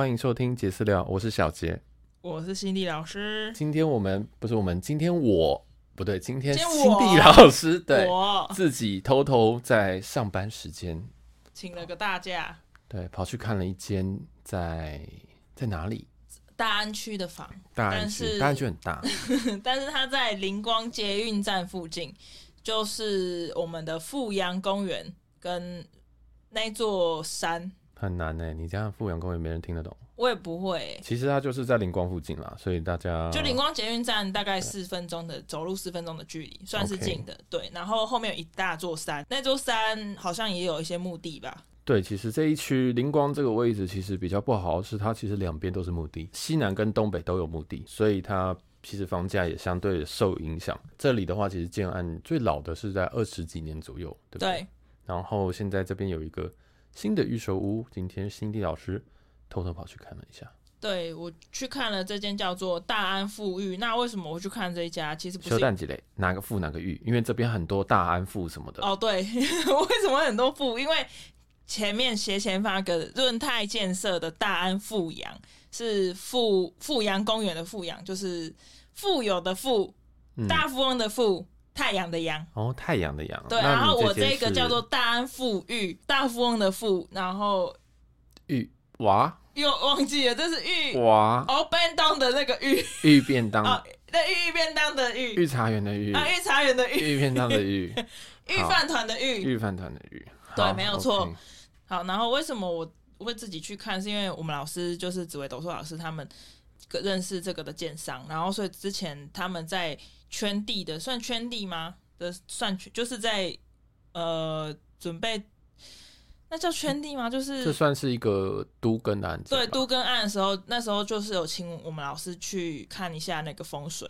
欢迎收听杰私聊，我是小杰，我是心地老师。今天我们不是我们，今天我不对，今天心今地老师对我自己偷偷在上班时间请了个大假，对，跑去看了一间在在哪里？大安区的房，大安区，大安区很大，但是它在灵光捷运站附近，就是我们的富阳公园跟那座山。很难呢、欸，你这样富阳公园没人听得懂。我也不会、欸。其实它就是在灵光附近啦，所以大家就灵光捷运站大概四分钟的走路四分钟的距离，算是近的。对，然后后面有一大座山，那座山好像也有一些墓地吧。对，其实这一区灵光这个位置其实比较不好，是它其实两边都是墓地，西南跟东北都有墓地，所以它其实房价也相对受影响。这里的话，其实建案最老的是在二十几年左右，对不对？对。然后现在这边有一个新的预售屋，今天新地老师偷偷跑去看了一下。对，我去看了这间叫做大安富裕。那为什么我去看这一家？其实不是。修蛋几类，哪个富哪个裕？因为这边很多大安富什么的。哦，对，为什么很多富？因为前面斜前方个润泰建设的大安富阳是富富阳公园的富阳，就是富有的富，嗯、大富翁的富，太阳的阳。哦，太阳的阳。对，然后我这个叫做大安富裕，大富翁的富，然后玉娃。又忘记了，这是玉。娃。哦，便当的那个玉。玉便当。哦，那玉便当的玉。御茶园的玉啊，御茶园的玉，玉便当的玉，玉饭团的玉，玉饭团的玉，对，没有错。好，然后为什么我会自己去看？是因为我们老师就是紫薇斗数老师，他们认识这个的建商，然后所以之前他们在圈地的，算圈地吗？的算就是在呃准备，那叫圈地吗？就是这算是一个都跟案子。对，都跟案的时候，那时候就是有请我们老师去看一下那个风水，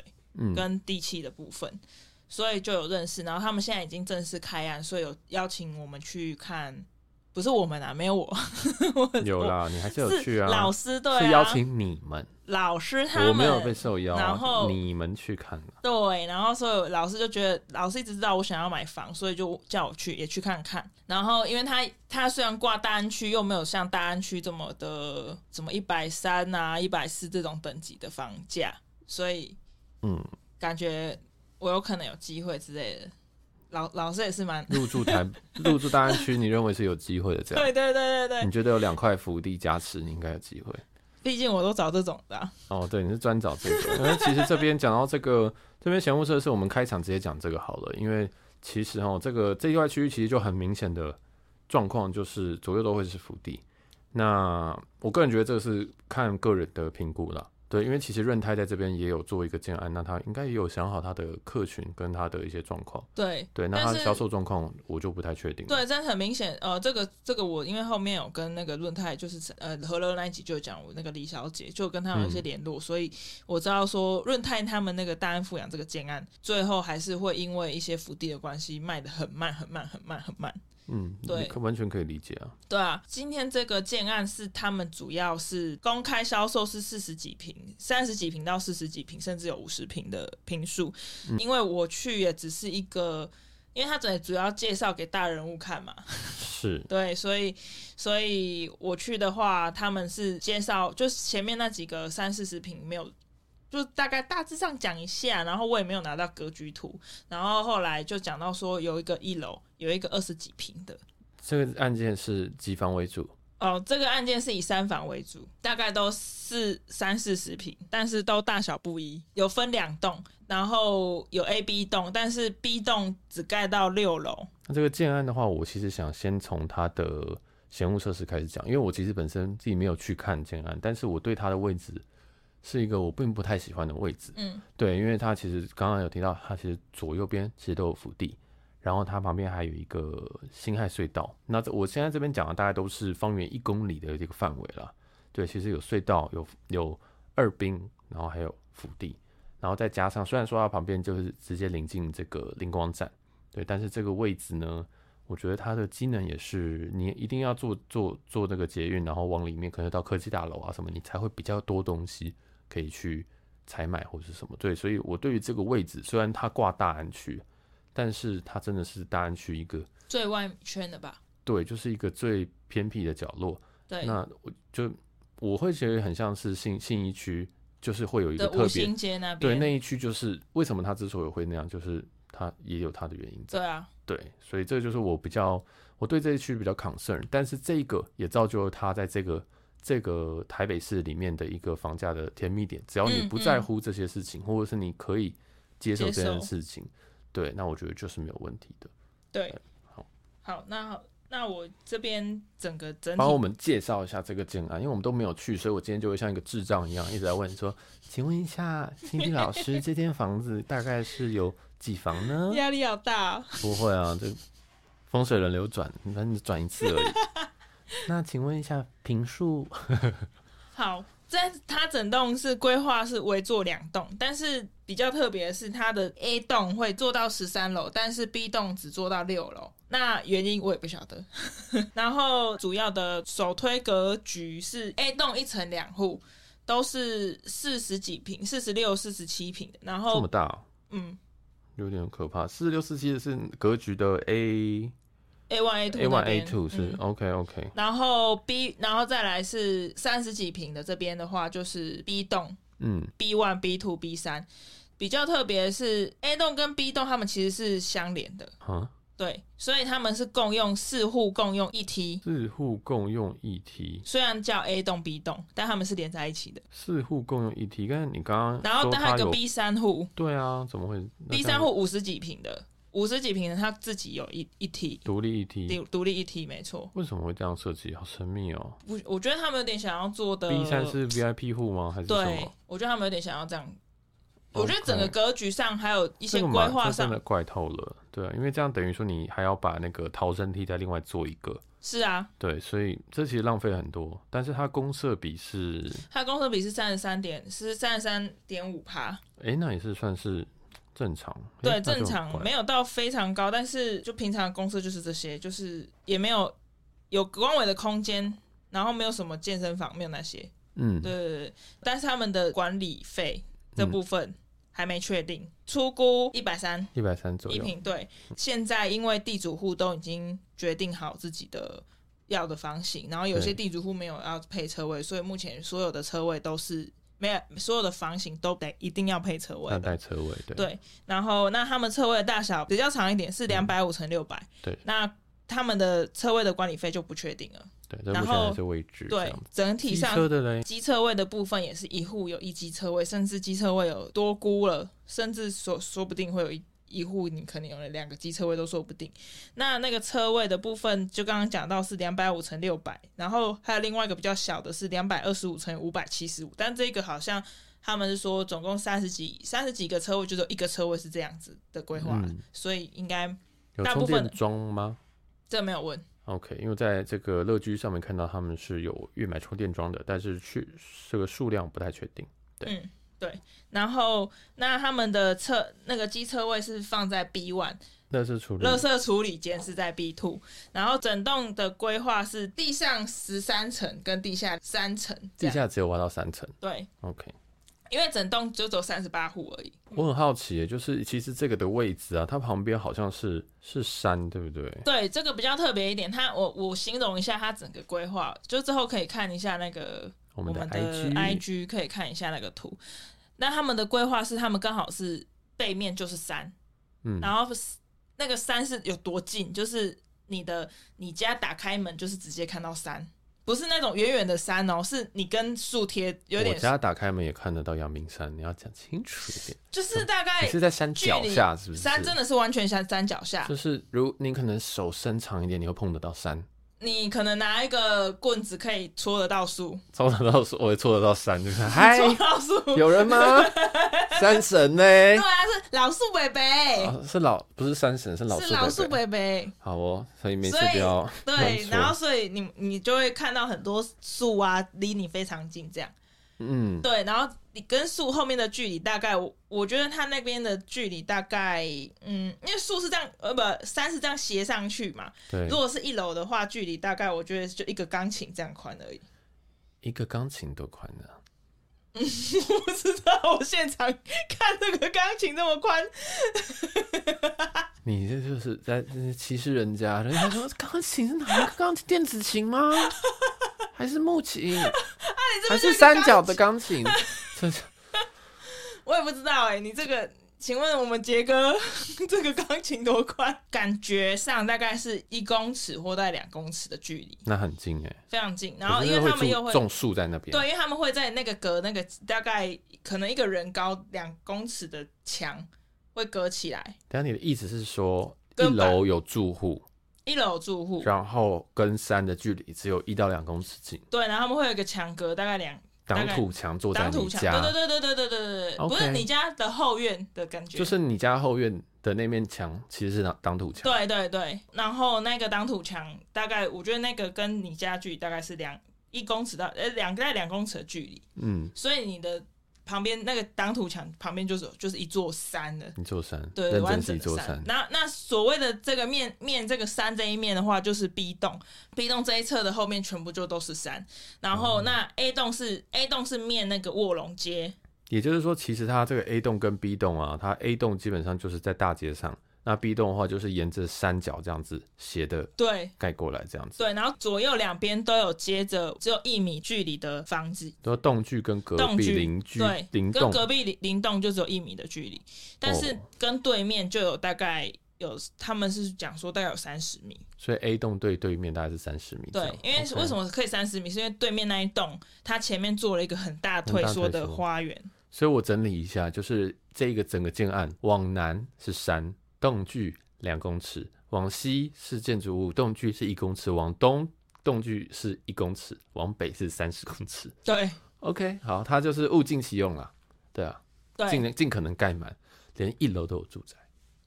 跟地气的部分，嗯、所以就有认识。然后他们现在已经正式开案，所以有邀请我们去看。不是我们啊，没有我。有啦，你还是有去啊。老师对、啊，是邀请你们。老师他们，我没有被受邀，然后你们去看。对，然后所以老师就觉得，老师一直知道我想要买房，所以就叫我去，也去看看。然后因为他他虽然挂大安区，又没有像大安区这么的什么一百三啊、一百四这种等级的房价，所以嗯，感觉我有可能有机会之类的。老老师也是蛮入住台 入住大安区，你认为是有机会的？这样对对对对对，你觉得有两块福地加持，你应该有机会。毕竟我都找这种的、啊。哦，对，你是专找这个。因为其实这边讲到这个，这边闲务社是，我们开场直接讲这个好了。因为其实哦，这个这一块区域其实就很明显的状况，就是左右都会是福地。那我个人觉得这个是看个人的评估了。对，因为其实润泰在这边也有做一个建案，那他应该也有想好他的客群跟他的一些状况。对对，那他的销售状况我就不太确定。对，但很明显，呃，这个这个我因为后面有跟那个润泰，就是呃和乐那一集就讲我那个李小姐，就跟他有一些联络，嗯、所以我知道说润泰他们那个大安富养这个建案，最后还是会因为一些福地的关系卖的很慢很慢很慢很慢。嗯，对，可完全可以理解啊。对啊，今天这个建案是他们主要是公开销售是四十几平、三十几平到四十几平，甚至有五十平的平数。嗯、因为我去也只是一个，因为他主主要介绍给大人物看嘛。是。对，所以所以我去的话，他们是介绍，就是前面那几个三四十平没有。就大概大致上讲一下，然后我也没有拿到格局图，然后后来就讲到说有一个一楼有一个二十几平的。这个案件是几房为主？哦，这个案件是以三房为主，大概都是三四十平，但是都大小不一，有分两栋，然后有 A、B 栋，但是 B 栋只盖到六楼。那这个建案的话，我其实想先从它的闲务设施开始讲，因为我其实本身自己没有去看建案，但是我对它的位置。是一个我并不太喜欢的位置，嗯，对，因为它其实刚刚有提到，它其实左右边其实都有福地，然后它旁边还有一个辛亥隧道。那我现在这边讲的大概都是方圆一公里的这个范围了。对，其实有隧道，有有二滨，然后还有福地，然后再加上虽然说它旁边就是直接临近这个灵光站，对，但是这个位置呢，我觉得它的机能也是你一定要坐坐坐那个捷运，然后往里面可能到科技大楼啊什么，你才会比较多东西。可以去采买或者是什么，对，所以我对于这个位置，虽然它挂大安区，但是它真的是大安区一个最外圈的吧？对，就是一个最偏僻的角落。对，那我就我会觉得很像是信信义区，就是会有一个特别，对那一区就是为什么它之所以会那样，就是它也有它的原因在。对啊，对，所以这就是我比较我对这一区比较 concern，但是这个也造就了它在这个这个台北市里面的一个房价的甜蜜点。只要你不在乎这些事情，嗯嗯、或者是你可以接受这件事情，对，那我觉得就是没有问题的。对，好，好，那好。那我这边整个整体帮我们介绍一下这个建案，因为我们都没有去，所以我今天就会像一个智障一样一直在问说：“请问一下青青老师，这间房子大概是有几房呢？”压力好大哦。不会啊，这风水轮流转，反正转一次而已。那请问一下平数？好。在它整栋是规划是围做两栋，但是比较特别的是，它的 A 栋会做到十三楼，但是 B 栋只做到六楼。那原因我也不晓得。然后主要的首推格局是 A 栋一层两户，都是四十几平，四十六、四十七平的。然后这么大，哦，嗯，有点可怕。四十六、四十七的是格局的 A。A one A two A one A two 是 OK OK，然后 B 然后再来是三十几平的这边的话就是 B 栋，嗯，B one B two B 三。比较特别是 A 栋跟 B 栋他们其实是相连的，啊，对，所以他们是共用四户共用一梯，四户共用一梯，虽然叫 A 栋 B 栋，但他们是连在一起的，四户共用一梯，刚才你刚刚然后但还有个 B 三户，对啊，怎么会？B 三户五十几平的。五十几平的，他自己有一一梯，独立一梯，独立一梯，没错。为什么会这样设计？好神秘哦！我我觉得他们有点想要做的。B 三是 VIP 户吗？还是什么？对，我觉得他们有点想要这样。我觉得整个格局上还有一些规划上真的怪透了。对啊，因为这样等于说你还要把那个逃生梯再另外做一个。是啊。对，所以这其实浪费很多。但是它公设比是，它公设比是三十三点，是三十三点五趴。哎，那也是算是。正常，对，正常没有到非常高，但是就平常的公司就是这些，就是也没有有光伟的空间，然后没有什么健身房，没有那些，嗯，对对对，但是他们的管理费这部分还没确定，嗯、初估一百三，一百三左右。一平，对，现在因为地主户都已经决定好自己的要的房型，然后有些地主户没有要配车位，所以目前所有的车位都是。没有，所有的房型都得一定要配车位，要带车位，对。对，然后那他们车位的大小比较长一点，是两百五乘六百。对，那他们的车位的管理费就不确定了。对，然后是位置。对，整体上机车机车位的部分也是一户有一机车位，甚至机车位有多估了，甚至说说不定会有一。一户你可能有了两个机车位都说不定。那那个车位的部分，就刚刚讲到是两百五乘六百，然后还有另外一个比较小的是两百二十五乘五百七十五。但这个好像他们是说总共三十几三十几个车位，就有一个车位是这样子的规划，嗯、所以应该大部分装吗？这没有问。OK，因为在这个乐居上面看到他们是有预买充电桩的，但是去这个数量不太确定。对。嗯对，然后那他们的车那个机车位是放在 B one，垃圾处理，垃圾处理间是在 B two，然后整栋的规划是地上十三层跟地下三层，地下只有挖到三层。对，OK，因为整栋就走三十八户而已。我很好奇，就是其实这个的位置啊，它旁边好像是是山，对不对？对，这个比较特别一点。它我我形容一下它整个规划，就之后可以看一下那个。我们的 IG 可以看一下那个图，那他们的规划是，他们刚好是背面就是山，嗯，然后那个山是有多近，就是你的你家打开门就是直接看到山，不是那种远远的山哦，是你跟树贴有点。我家打开门也看得到阳明山，你要讲清楚一点。就是大概是在山脚下，是不是？山真的是完全山山脚下，就是如你可能手伸长一点，你会碰得到山。你可能拿一个棍子可以戳得到树，戳得到树，我也戳得到山，就是嗨，戳到树，有人吗？山神呢？对啊，是老树伯伯，是老不是山神，是老是老树伯伯。好哦，所以没事不要对，然后所以你你就会看到很多树啊，离你非常近，这样。嗯，对，然后你跟树后面的距离大概，我我觉得它那边的距离大概，嗯，因为树是这样，呃，不，山是这样斜上去嘛。对。如果是一楼的话，距离大概我觉得就一个钢琴这样宽而已。一个钢琴多宽的。嗯，我不知道，我现场看这个钢琴这么宽。你这就是在歧视人家，人家说钢琴是哪一个钢琴？电子琴吗？还是木琴？啊，你还是三角的钢琴？我也不知道哎、欸，你这个。请问我们杰哥 这个钢琴多宽？感觉上大概是一公尺或在两公尺的距离，那很近哎、欸，非常近。然后因为他们又会种树在那边，对，因为他们会在那个隔那个大概可能一个人高两公尺的墙会隔起来。等下你的意思是说，一楼有住户，一楼有住户，然后跟山的距离只有一到两公尺近。对，然后他们会有一个墙隔大概两。挡土墙坐在你家，对对对对对对对对，okay, 不是你家的后院的感觉，就是你家后院的那面墙其实是挡挡土墙，对对对，然后那个挡土墙大概，我觉得那个跟你家距大概是两一公尺到呃两大概两公尺的距离，嗯，所以你的。旁边那个挡土墙旁边就是就是一座山的，一座山，对，完整一座山。那那所谓的这个面面这个山这一面的话，就是 B 栋，B 栋这一侧的后面全部就都是山。然后那 A 栋是、嗯、A 栋是面那个卧龙街，也就是说，其实它这个 A 栋跟 B 栋啊，它 A 栋基本上就是在大街上。那 B 栋的话，就是沿着山脚这样子斜的，对，盖过来这样子。对，然后左右两边都有接着只有一米距离的房子，都栋距跟隔壁邻居对邻跟隔壁邻邻栋就只有一米的距离，但是跟对面就有大概有，他们是讲说大概有三十米，所以 A 栋对对面大概是三十米。对，因为为什么可以三十米？是因为对面那一栋它前面做了一个很大退缩的花园。所以我整理一下，就是这一个整个建案往南是山。栋距两公尺，往西是建筑物，栋距是一公尺；往东栋距是一公尺，往北是三十公尺。对，OK，好，它就是物尽其用了，对啊，对，尽尽可能盖满，连一楼都有住宅。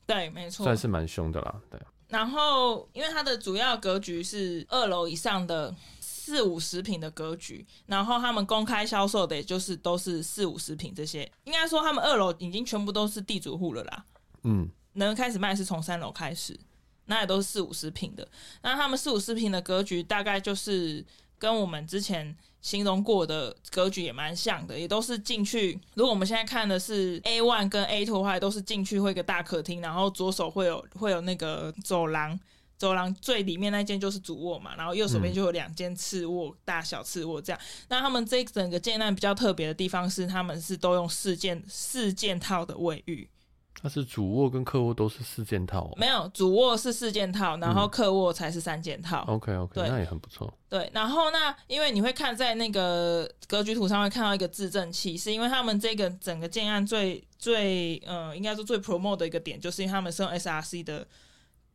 对，没错，算是蛮凶的啦，对。然后，因为它的主要格局是二楼以上的四五十平的格局，然后他们公开销售的也就是都是四五十平这些，应该说他们二楼已经全部都是地主户了啦。嗯。能开始卖是从三楼开始，那也都是四五十平的。那他们四五十平的格局大概就是跟我们之前形容过的格局也蛮像的，也都是进去。如果我们现在看的是 A one 跟 A two 的话，都是进去会一个大客厅，然后左手会有会有那个走廊，走廊最里面那间就是主卧嘛，然后右手边就有两间次卧，大小次卧这样。那他们这整个建案比较特别的地方是，他们是都用四件四件套的卫浴。它是主卧跟客卧都是四件套。哦，没有，主卧是四件套，然后客卧才是三件套。嗯、OK OK，那也很不错。对，然后那因为你会看在那个格局图上会看到一个自证器，是因为他们这个整个建案最最呃，应该说最 promote 的一个点，就是因为他们是用 SRC 的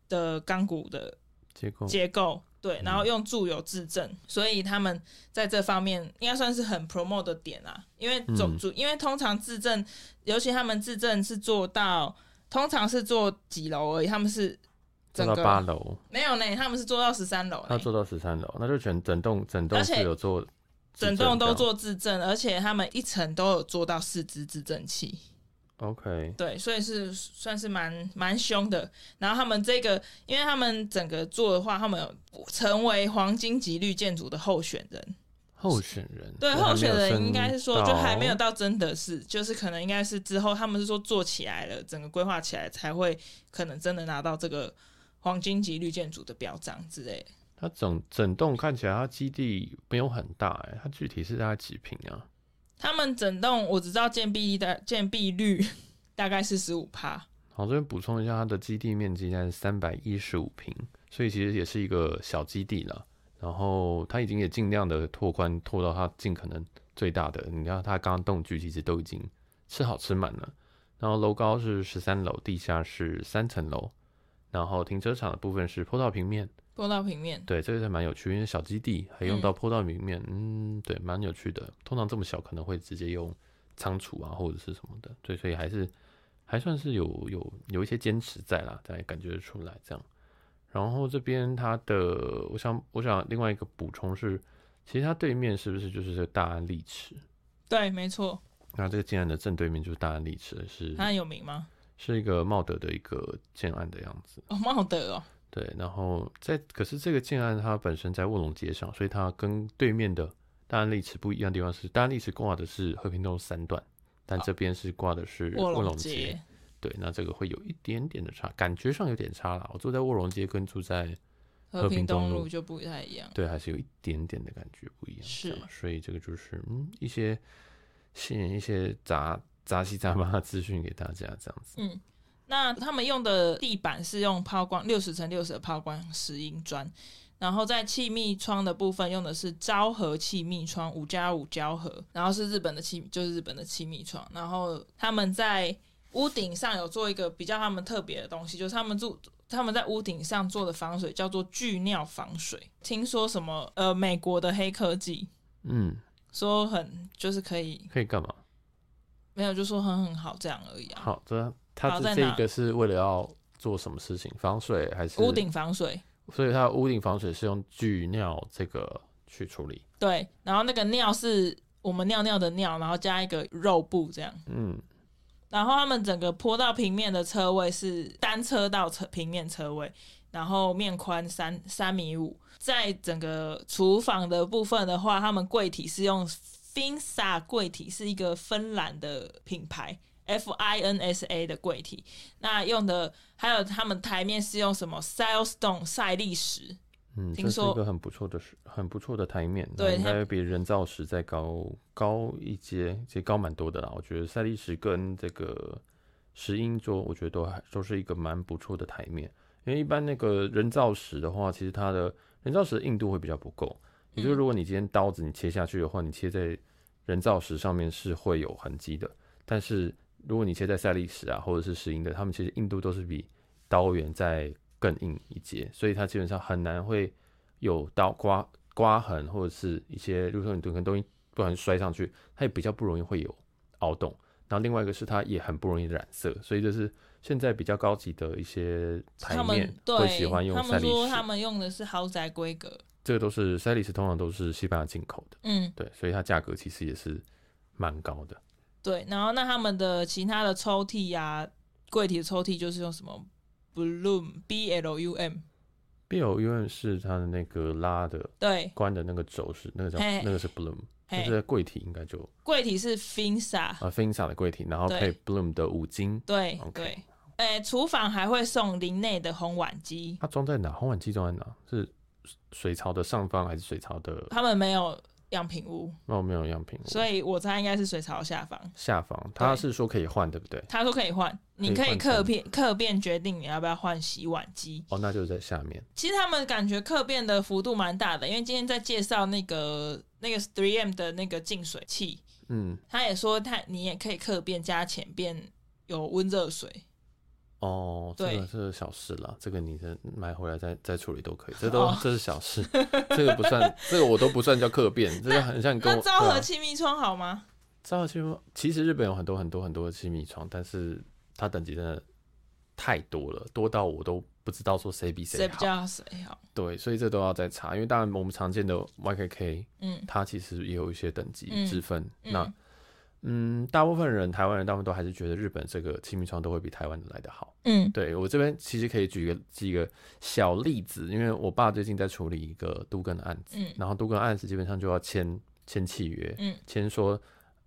的钢骨的结构结构。对，然后用住有制震，嗯，所以他们在这方面应该算是很 promote 的点啊。因为总主，因为通常自证，尤其他们自证是做到，通常是做几楼而已，他们是做到八楼，没有呢，他们是做到十三楼。他做到十三楼，那就全整栋整栋是有做，整栋都做自证，而且他们一层都有做到四支自证器。OK，对，所以是算是蛮蛮凶的。然后他们这个，因为他们整个做的话，他们成为黄金级绿建筑的候选人。候选人，对，候选人应该是说，就还没有到真的是，就是可能应该是之后，他们是说做起来了，整个规划起来才会可能真的拿到这个黄金级绿建筑的表彰之类的。它整整栋看起来，它基地没有很大，哎，它具体是大概几平啊？他们整栋我只知道建蔽的建蔽率 大概是十五趴。好，这边补充一下，它的基地面积应该是三百一十五平，所以其实也是一个小基地了。然后它已经也尽量的拓宽，拓到它尽可能最大的。你看它刚刚栋距其实都已经吃好吃满了。然后楼高是十三楼，地下是三层楼。然后停车场的部分是坡道平面。坡道平面，对，这个是蛮有趣，因为小基地还用到坡道平面，嗯，嗯，对，蛮有趣的。通常这么小，可能会直接用仓储啊，或者是什么的，对，所以还是还算是有有有一些坚持在啦，大家感觉得出来这样。然后这边它的，我想我想另外一个补充是，其实它对面是不是就是这个大安丽池？对，没错。那这个建案的正对面就是大安丽池，是它很有名吗？是一个茂德的一个建案的样子。哦，茂德哦。对，然后在可是这个建案它本身在卧龙街上，所以它跟对面的大安历池不一样的地方是，大安历池挂的是和平东三段，但这边是挂的是卧龙街。对，那这个会有一点点的差，感觉上有点差啦。我住在卧龙街跟住在和平东路就不太一样，对，还是有一点点的感觉不一样。是，所以这个就是嗯一些吸引一些杂杂七杂八的资讯给大家这样子。嗯，那他们用的地板是用抛光六十乘六十的抛光石英砖。然后在气密窗的部分用的是昭和气密窗五加五胶合，然后是日本的气，就是日本的气密窗。然后他们在屋顶上有做一个比较他们特别的东西，就是他们住他们在屋顶上做的防水叫做巨尿防水。听说什么呃美国的黑科技，嗯，说很就是可以可以干嘛？没有，就说很很好这样而已啊。好，这它这这个是为了要做什么事情？防水还是屋顶防水？所以它屋顶防水是用聚尿这个去处理，对，然后那个尿是我们尿尿的尿，然后加一个肉布这样，嗯，然后他们整个坡道平面的车位是单车道车平面车位，然后面宽三三米五，在整个厨房的部分的话，他们柜体是用 Finsa 柜体，是一个芬兰的品牌。F I N S A 的柜体，那用的还有他们台面是用什么 Silestone 赛利石，嗯，听说这是一个很不错的，很不错的台面，对，应该比人造石再高高一阶，其实高蛮多的啦。我觉得赛利石跟这个石英桌，我觉得都还都是一个蛮不错的台面，因为一般那个人造石的话，其实它的人造石的硬度会比较不够，也就是如果你今天刀子你切下去的话，你切在人造石上面是会有痕迹的，但是。如果你切在赛利石啊，或者是石英的，它们其实硬度都是比刀缘再更硬一截，所以它基本上很难会有刀刮刮痕，或者是一些，如果说你可能东西不小心摔上去，它也比较不容易会有凹洞。然后另外一个是它也很不容易染色，所以这是现在比较高级的一些台面会喜欢用赛利石。他们说他们用的是豪宅规格，这个都是赛利石，通常都是西班牙进口的。嗯，对，所以它价格其实也是蛮高的。对，然后那他们的其他的抽屉呀、啊，柜体的抽屉就是用什么 Bloom B L U M B L U M 是它的那个拉的，对，关的那个轴是那个叫那个是 Bloom，就是在柜体应该就柜体是 Finsa 啊 Finsa 的柜体，然后配 Bloom 的五金，对对，哎，厨房还会送林内的烘碗机，它装在哪？烘碗机装在哪？是水槽的上方还是水槽的？他们没有。样品屋哦，没有样品屋，所以我猜应该是水槽下方。下方，他是说可以换，对不对？他说可以换，你可以客变客变决定你要不要换洗碗机。哦，那就是在下面。其实他们感觉客变的幅度蛮大的，因为今天在介绍那个那个 3M 的那个净水器，嗯，他也说他你也可以客变加浅变有温热水。哦，这个是小事了，这个你的买回来再再处理都可以，这 都、哦、这是小事，这个不算，这个我都不算叫客变，这个很像跟我。那昭和气密窗好吗？昭和气密窗其实日本有很多很多很多的气密窗，但是它等级真的太多了，多到我都不知道说谁比谁好。谁比较谁好？对，所以这都要再查，因为当然我们常见的 YKK，嗯，它其实也有一些等级之分，嗯、那。嗯，大部分人，台湾人，大部分都还是觉得日本这个气密窗都会比台湾的来得好。嗯，对，我这边其实可以举个几个小例子，因为我爸最近在处理一个都更的案子，嗯，然后都更案子基本上就要签签契约，嗯，签说，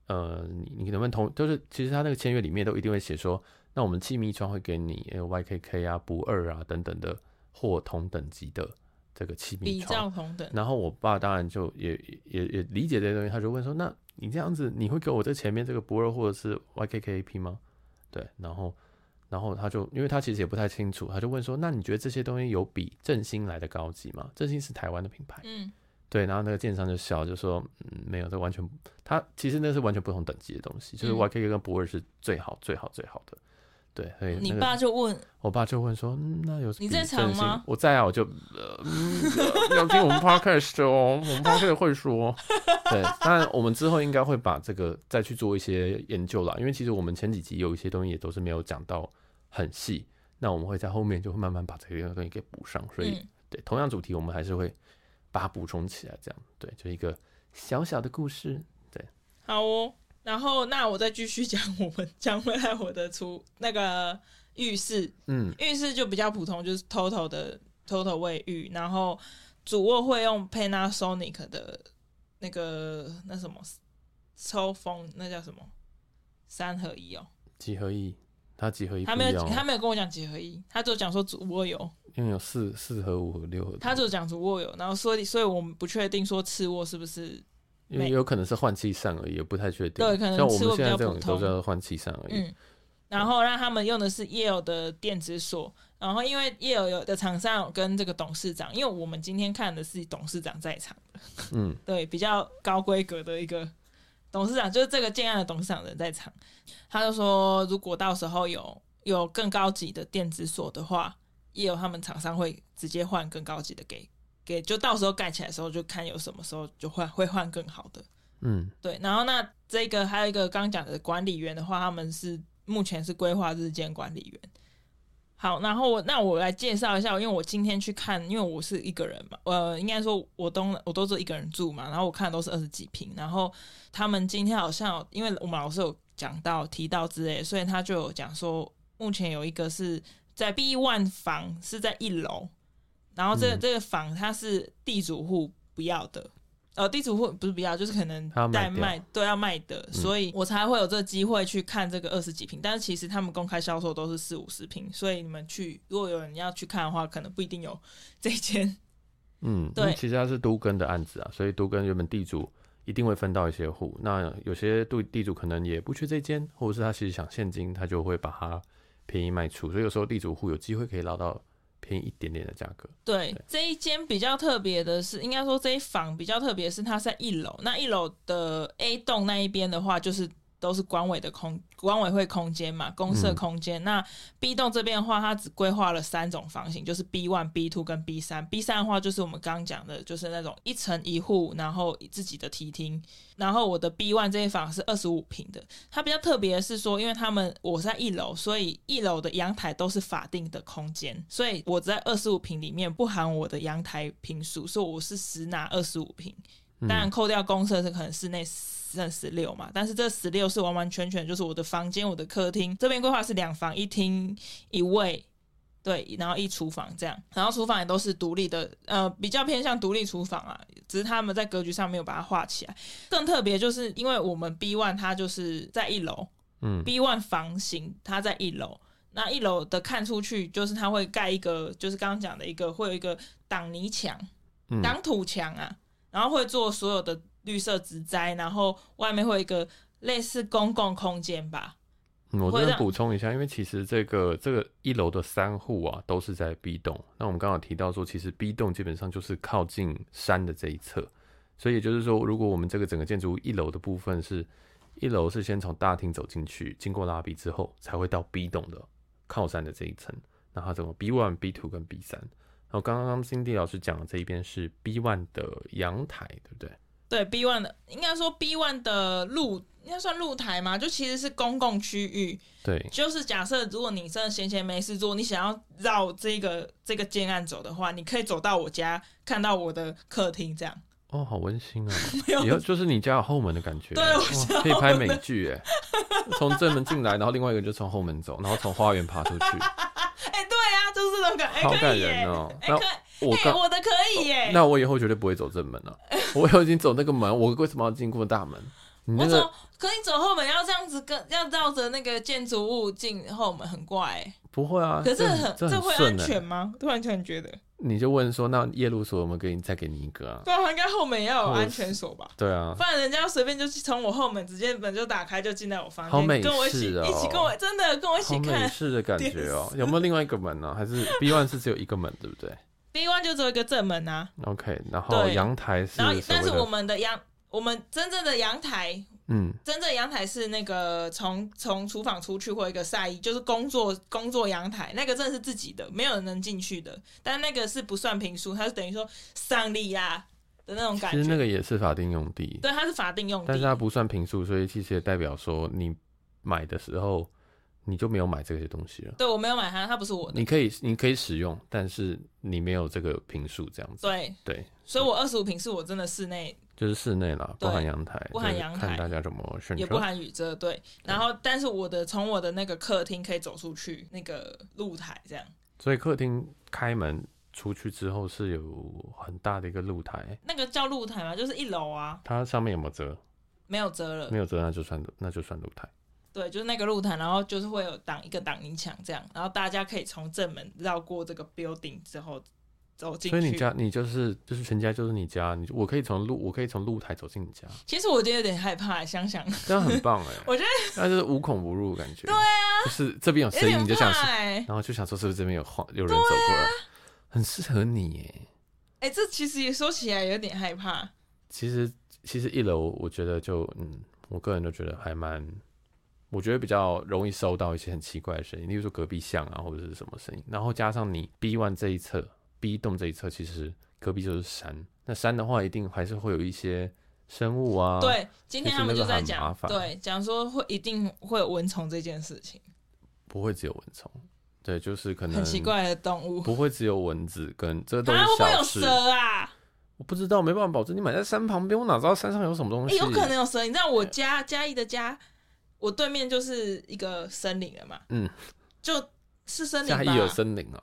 呃，你你能不能同，就是其实他那个签约里面都一定会写说，那我们气密窗会给你 YKK 啊、不二啊等等的或同等级的这个气密窗，比较同等。然后我爸当然就也也也理解这些东西，他就问说那。你这样子，你会给我这前面这个不二或者是 YKKAP 吗？对，然后，然后他就，因为他其实也不太清楚，他就问说：“那你觉得这些东西有比正兴来的高级吗？”正兴是台湾的品牌，嗯，对。然后那个建商就笑，就说：“嗯，没有，这完全，他其实那是完全不同等级的东西，就是 YKK 跟不二是最好、最好、最好的。”对，所以、那个、你爸就问，我爸就问说：“嗯，那有你在场吗？”我在啊，我就呃，嗯、要听我们 podcast 哦，我们 podcast 会说。对，当然我们之后应该会把这个再去做一些研究啦，因为其实我们前几集有一些东西也都是没有讲到很细，那我们会在后面就会慢慢把这个东西给补上。所以，对，同样主题我们还是会把它补充起来，这样对，就一个小小的故事。对，好哦。然后，那我再继续讲，我们讲回来我的厨那个浴室，嗯，浴室就比较普通，就是 Total 的 Total 卫浴，然后主卧会用 Panasonic 的那个那什么抽风，那叫什么？三合一哦，几合一，他几合一他没有他没有跟我讲几合一，他就讲说主卧有，因为有四四合五和六合，他就讲主卧有，然后所以所以我们不确定说次卧是不是，因为有可能是换气扇而已，也不太确定。对，可能像我们现在这种都叫换气扇而已。嗯，然后让他们用的是 Yale 的电子锁，然后因为 Yale 有的厂商有跟这个董事长，因为我们今天看的是董事长在场的，嗯，对，比较高规格的一个。董事长就是这个建案的董事长人在场，他就说，如果到时候有有更高级的电子锁的话，也有他们厂商会直接换更高级的给给，就到时候盖起来的时候就看有什么时候就换会换更好的。嗯，对。然后那这个还有一个刚刚讲的管理员的话，他们是目前是规划日间管理员。好，然后我那我来介绍一下，因为我今天去看，因为我是一个人嘛，呃，应该说我都我都是一个人住嘛，然后我看的都是二十几平，然后他们今天好像因为我们老师有讲到提到之类，所以他就有讲说，目前有一个是在 B one 房是在一楼，然后这个、这个房它是地主户不要的。呃，地主户不是不要，就是可能代卖都要卖的，嗯，所以我才会有这个机会去看这个二十几平。但是其实他们公开销售都是四五十平，所以你们去，如果有人要去看的话，可能不一定有这间。嗯，对，其实它是都更的案子啊，所以都更原本地主一定会分到一些户。那有些地地主可能也不缺这间，或者是他其实想现金，他就会把它便宜卖出。所以有时候地主户有机会可以捞到。便宜一点点的价格。对，对这一间比较特别的是，应该说这一房比较特别是，它在一楼。那一楼的 A 栋那一边的话，就是。都是管委的空管委会空间嘛，公社空间。嗯、那 B 栋这边的话，它只规划了三种房型，就是 B one、B two 跟 B 三。B 三的话，就是我们刚刚讲的，就是那种一层一户，然后自己的梯厅。然后我的 B one 这一房是二十五平的，它比较特别的是说，因为他们我在一楼，所以一楼的阳台都是法定的空间，所以我在二十五平里面不含我的阳台平数，所以我是实拿二十五坪。当然扣掉公设是可能室内。剩十六嘛，但是这十六是完完全全就是我的房间，我的客厅这边规划是两房一厅一卫，对，然后一厨房这样，然后厨房也都是独立的，呃，比较偏向独立厨房啊，只是他们在格局上没有把它画起来。更特别就是因为我们 B one 它就是在一楼，嗯，B one 房型它在一楼，那一楼的看出去就是它会盖一个，就是刚刚讲的一个会有一个挡泥墙、挡土墙啊，然后会做所有的。绿色植栽，然后外面会有一个类似公共空间吧。嗯，我这边补充一下，因为其实这个这个一楼的三户啊，都是在 B 栋。那我们刚好提到说，其实 B 栋基本上就是靠近山的这一侧，所以也就是说，如果我们这个整个建筑物一楼的部分是一楼是先从大厅走进去，经过拉比之后，才会到 B 栋的靠山的这一层。那它怎么 B one、B two 跟 B 三？然后刚刚 Cindy 老师讲的这一边是 B one 的阳台，对不对？对 B one 的，应该说 B one 的露应该算露台嘛，就其实是公共区域。对，就是假设如果你真的闲闲没事做，你想要绕这个这个建案走的话，你可以走到我家，看到我的客厅这样。哦，好温馨啊！以后就是你家有后门的感觉，对，可以拍美剧哎。从正门进来，然后另外一个就从后门走，然后从花园爬出去。就是那种感觉，好感人哦。那我、欸、我的可以耶，那我以后绝对不会走正门了。我以后已经走那个门，我为什么要经过大门？你那个、我走，可你走后门要这样子跟，要绕着那个建筑物进后门，很怪。不会啊，可是很这，会安全吗？欸、突然间觉得，你就问说，那夜路锁我们给你再给你一个啊？对啊，应该后门也要有安全锁吧？对啊，不然人家随便就从我后门直接门就打开就进来我房间，好美式哦，跟我一起一起跟我真的跟我一起看美式的感觉哦。有没有另外一个门呢、啊？还是 B one 是只有一个门，对不对？B one 就只有一个正门呐、啊。OK，然后阳台是，然后但是我们的阳，我们真正的阳台，嗯，真正阳台是那个从从厨房出去或一个晒衣，就是工作工作阳台，那个真的是自己的，没有人能进去的。但那个是不算平数，它是等于说上力呀的那种感觉。其实那个也是法定用地，对，它是法定用地，但是它不算平数，所以其实也代表说你买的时候。你就没有买这些东西了？对，我没有买它，它不是我的。你可以，你可以使用，但是你没有这个平数这样子。对对，所以我二十五平是我真的室内，就是室内啦，不含阳台，不含阳台，看大家怎么选择，也不含雨遮。对，然后但是我的从我的那个客厅可以走出去那个露台这样。所以客厅开门出去之后是有很大的一个露台。那个叫露台吗？就是一楼啊。它上面有没有遮？没有遮了，没有遮，那就算那就算露台。对，就是那个露台，然后就是会有挡一个挡泥墙这样，然后大家可以从正门绕过这个 building 之后走进去。所以你家你就是就是全家就是你家，你我可以从露我可以从露台走进你家。其实我觉得有点害怕，想想这样很棒哎，我觉得那就是无孔不入的感觉。对啊，就是这边有声音你就想说，然后就想说是不是这边有晃有人走过来，很适合你耶。哎，这其实也说起来有点害怕。其实其实一楼我觉得就嗯，我个人都觉得还蛮。我觉得比较容易收到一些很奇怪的声音，例如说隔壁巷啊，或者是什么声音。然后加上你 B one 这一侧，B 栋这一侧，其实隔壁就是山。那山的话，一定还是会有一些生物啊。对，今天他们就在讲，对，讲说会一定会有蚊虫这件事情。不会只有蚊虫，对，就是可能很奇怪的动物。不会只有蚊子跟这都是小事。会不会有蛇啊？我不知道，没办法保证。你买在山旁边，我哪知道山上有什么东西？欸、有可能有蛇。你知道我家嘉义的家。我对面就是一个森林了嘛，嗯，就是森林。嘉义有森林哦，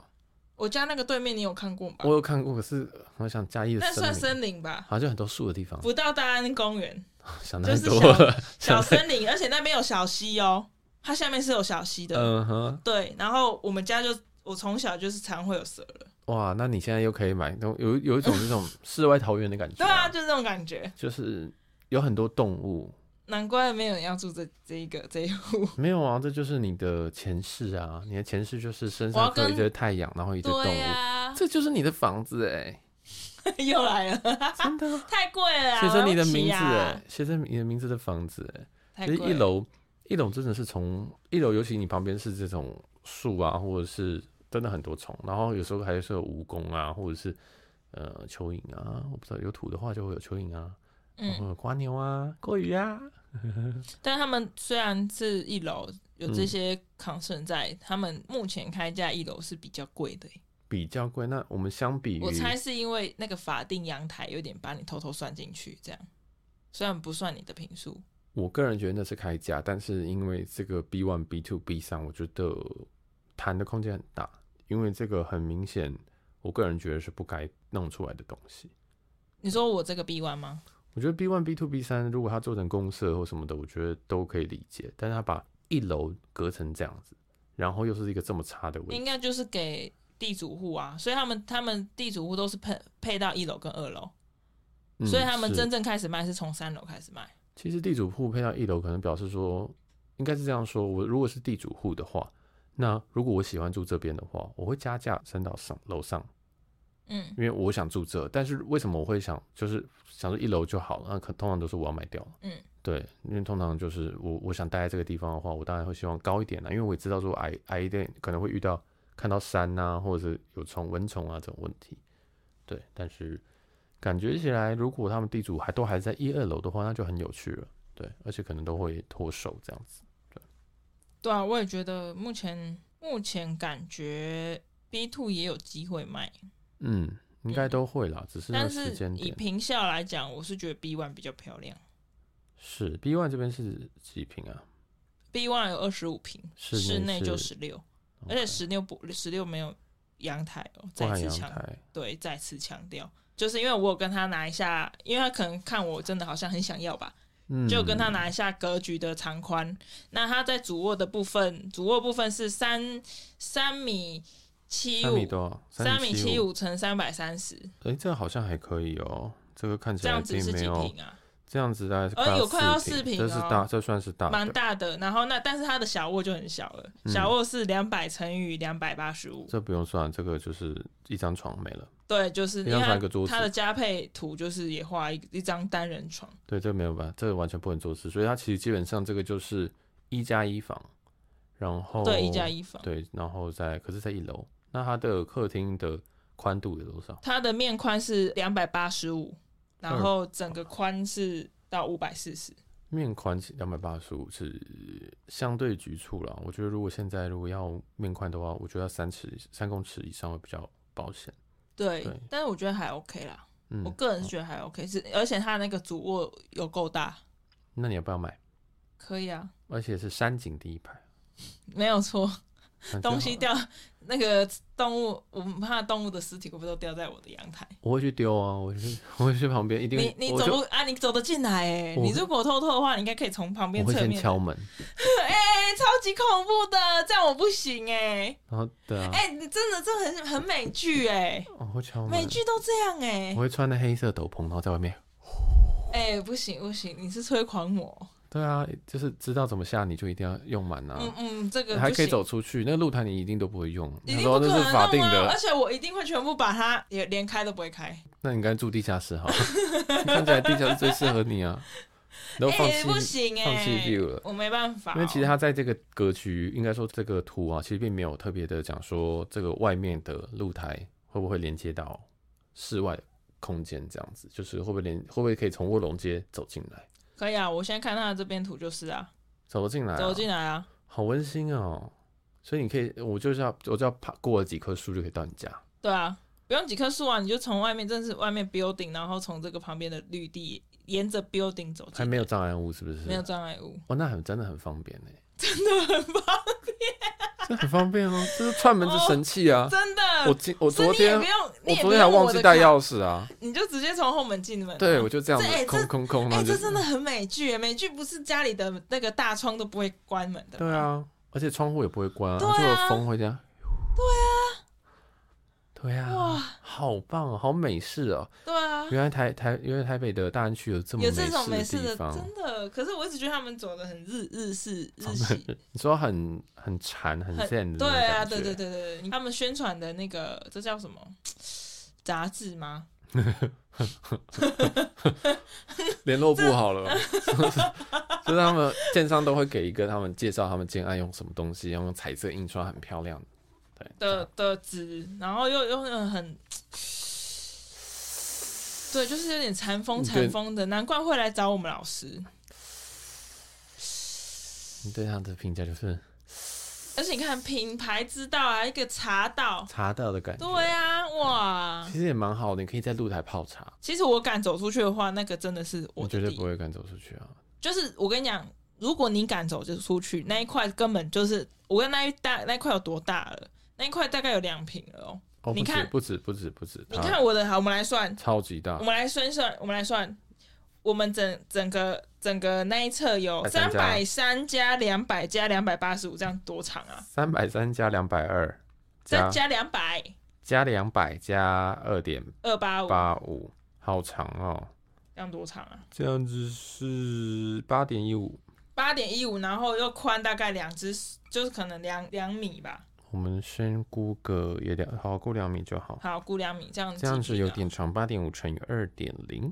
我家那个对面你有看过吗？我有看过，可是我想嘉义的森林，那算森林吧？好像就很多树的地方，不到大安公园，想太多了。小森林，而且那边有小溪哦，它下面是有小溪的，嗯哼，对。然后我们家就我从小就是常会有蛇了。哇，那你现在又可以买，有有一种这种世外桃源的感觉。对啊，就是这种感觉，就是有很多动物。难怪没有人要住这这一个这一户。没有啊，这就是你的前世啊！你的前世就是身上有一堆太阳，然后一堆动物，啊、这就是你的房子哎、欸！又来了，真的太贵了，写着你的名字哎，写着你的名字的房子哎，其实一楼一楼真的是从一楼，尤其你旁边是这种树啊，或者是真的很多虫，然后有时候还是有蜈蚣啊，或者是呃蚯蚓啊，我不知道有土的话就会有蚯蚓啊，嗯，然后有瓜牛啊，鲑鱼啊。但他们虽然是一楼有这些 concern 在，嗯、他们目前开价一楼是比较贵的，比较贵。那我们相比，我猜是因为那个法定阳台有点把你偷偷算进去，这样虽然不算你的平数。我个人觉得那是开价，但是因为这个 B one、B two、B 三，我觉得谈的空间很大，因为这个很明显，我个人觉得是不该弄出来的东西。你说我这个 B one 吗？我觉得 B one、B two、B 三，如果他做成公社或什么的，我觉得都可以理解。但是他把一楼隔成这样子，然后又是一个这么差的位置，应该就是给地主户啊。所以他们他们地主户都是配配到一楼跟二楼，嗯、所以他们真正开始卖是从三楼开始卖。其实地主户配到一楼，可能表示说，应该是这样说：我如果是地主户的话，那如果我喜欢住这边的话，我会加价升到上楼上。嗯，因为我想住这，但是为什么我会想，就是想说一楼就好了？那可通常都是我要买掉。嗯，对，因为通常就是我我想待在这个地方的话，我当然会希望高一点啦，因为我也知道说矮矮一点可能会遇到看到山啊，或者是有虫蚊虫啊这种问题。对，但是感觉起来，如果他们地主还都还在一二楼的话，那就很有趣了。对，而且可能都会脱手这样子。对，对啊，我也觉得目前目前感觉 B two 也有机会卖。嗯，应该都会啦，嗯、只是那时间点。以坪效来讲，我是觉得 B one 比较漂亮。是 B one 这边是几坪啊？B one 有二十五坪，室内就十六，而且十六不十六没有阳台哦、喔。再次强对，再次强调，就是因为我有跟他拿一下，因为他可能看我真的好像很想要吧，嗯、就跟他拿一下格局的长宽。那他在主卧的部分，主卧部分是三三米。七五多，三米七五乘三百三十。哎，这个好像还可以哦。这个看起来并没有。这样子是几坪啊？这样子大概是呃有快要四平，这是大，这算是大，蛮大的。然后那但是它的小卧就很小了，小卧是两百乘以两百八十五。这不用算，这个就是一张床没了。对，就是一张床一个桌子。它的加配图就是也画一一张单人床。对，这个没有办法，这个完全不能做事。所以它其实基本上这个就是一加一房，然后对一加一房，对，然后在可是在一楼。那它的客厅的宽度有多少？它的面宽是两百八十五，然后整个宽是到五百四十。面宽两百八十五是相对局促了。我觉得如果现在如果要面宽的话，我觉得要三尺三公尺以上会比较保险。对，对但是我觉得还 OK 啦。嗯，我个人是觉得还 OK，是而且它那个主卧有够大。那你要不要买？可以啊，而且是山景第一排。没有错。东西掉，那个动物，我们怕动物的尸体会不会都掉在我的阳台？我会去丢啊，我去，我会去旁边，一定。你你走路啊，你走得进来哎，你如果偷偷的话，你应该可以从旁边侧面。我会先敲门。哎、欸，超级恐怖的，这样我不行哎。然后对啊。哎、欸，你真的这很很美剧哎。我会敲门。美剧都这样哎。我会穿的黑色斗篷，然后在外面。哎、欸，不行不行，你是催狂魔。对啊，就是知道怎么下，你就一定要用满啊。嗯嗯，这个还可以走出去，那个露台你一定都不会用，一定不可能那是法定的。而且我一定会全部把它也连开都不会开。那你应该住地下室好了，看起来地下室最适合你啊。然后放弃、欸、不行哎、欸，放弃 view 了，我没办法、喔。因为其实它在这个格局，应该说这个图啊，其实并没有特别的讲说这个外面的露台会不会连接到室外空间，这样子就是会不会连会不会可以从卧龙街走进来。可以啊，我现在看他的这边图就是啊，走进来、啊，走进来啊，好温馨哦。所以你可以，我就是要，我就要爬过了几棵树就可以到你家。对啊，不用几棵树啊，你就从外面，正是外面 building，然后从这个旁边的绿地，沿着 building 走。还没有障碍物是不是？没有障碍物。哦，那很真的很方便呢，真的很方便。这很方便哦，这是串门子神器啊！真的，我今我昨天不用，我昨天还忘记带钥匙啊！你就直接从后门进门。对，我就这样子空空空。哎，这真的很美剧，美剧不是家里的那个大窗都不会关门的。对啊，而且窗户也不会关啊，就有风会这样。对啊。对呀、啊，哇，好棒哦，好美式哦。对啊，原来台台，原来台北的大安区有这么有这种美式的地方，真的。可是我一直觉得他们走的很日日式日系。你说很很禅很 zen 的，对啊，对对对对，他们宣传的那个这叫什么杂志吗？联络簿好了，就是他们建商都会给一个他们介绍他们建案用什么东西，要用彩色印刷很漂亮。的的纸，然后又又很，对，就是有点禅风禅风的，难怪会来找我们老师。你对他的评价就是，而且你看品牌知道啊，一个茶道，茶道的感觉，对啊，哇，其实也蛮好的，你可以在露台泡茶。其实我敢走出去的话，那个真的是我，我绝对不会敢走出去啊。就是我跟你讲，如果你敢走就出去，那一块根本就是我跟那一大那一块有多大了。那一块大概有两平了哦，哦你看不止不止不止，你看我的好，我们来算，超级大，我们来算算，我们来算，我们整整个整个那一侧有三百三加。两百加两百八十五，这样多长啊？三百三加两百二，再加两百，加两百加二点二八五。八五，好长哦，这样多长啊？这样子是八点一五，八点一五，然后又宽大概两只，就是可能两两米吧。我们先估个也两，好估两米就好。好，估两米这样子。这样子有点长，八点五乘以二点零，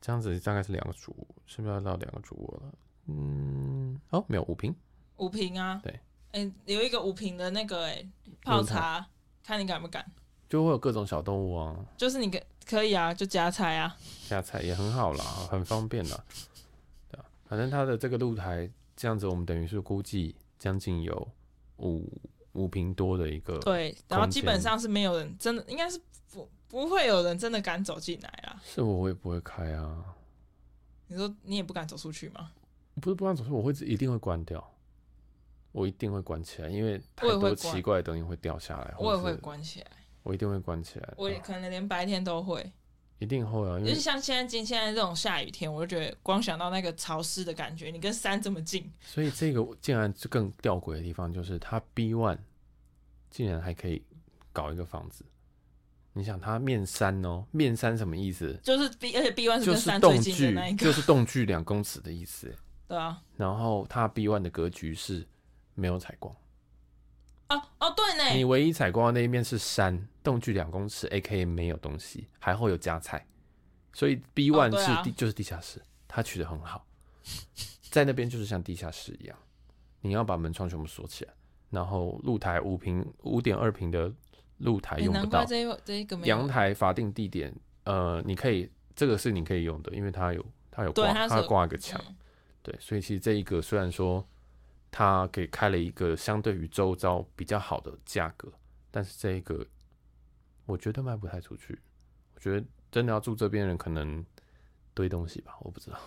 这样子大概是两个主卧，是不是要到两个主卧了？嗯，哦，没有五平。五平啊？对。哎、欸，有一个五平的那个哎、欸，泡茶，看你敢不敢？就会有各种小动物啊。就是你可可以啊，就夹菜啊。夹菜也很好啦，很方便啦。对啊，反正它的这个露台这样子，我们等于是估计将近有五。五平多的一个，对，然后基本上是没有人真的，应该是不不会有人真的敢走进来啊。是我，我也不会开啊。你说你也不敢走出去吗？不是不敢走出去，我会一定会关掉，我一定会关起来，因为太多奇怪的东西会掉下来。我也会关起来，我一定会关起来。我也可能连白天都会。一定会啊，就是像现在今现在这种下雨天，我就觉得光想到那个潮湿的感觉，你跟山这么近，所以这个竟然就更吊诡的地方就是，它 B one 竟然还可以搞一个房子。你想，它面山哦，面山什么意思？就是 B，而且 B one 是跟山最近的那一个，就是动距两公尺的意思。对啊，然后它 B one 的格局是没有采光。哦哦，对呢，你唯一采光的那一面是山，动距两公尺，AKA 没有东西，还会有加菜，所以 B one 是地、哦啊、就是地下室，它取得很好，在那边就是像地下室一样，你要把门窗全部锁起来，然后露台五平五点二平的露台用不到，阳台法定地点，呃，你可以这个是你可以用的，因为它有它有挂它挂一个墙、嗯，对，所以其实这一个虽然说。它给开了一个相对于周遭比较好的价格，但是这一个我觉得卖不太出去。我觉得真的要住这边人可能堆东西吧，我不知道。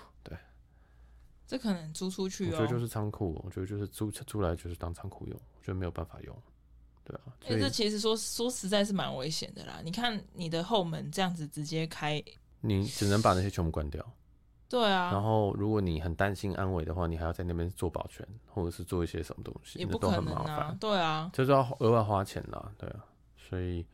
对，这可能租出去，我觉得就是仓库，我觉得就是租租来就是当仓库用，我觉得没有办法用。对啊，所以这其实说说实在是蛮危险的啦。你看你的后门这样子直接开，你只能把那些全部关掉。对啊。然后如果你很担心安危的话，你还要在那边做保全，或者是做一些什么东西，也不可能啊，都很麻烦。对啊，就是要额外花钱啦。对啊，所以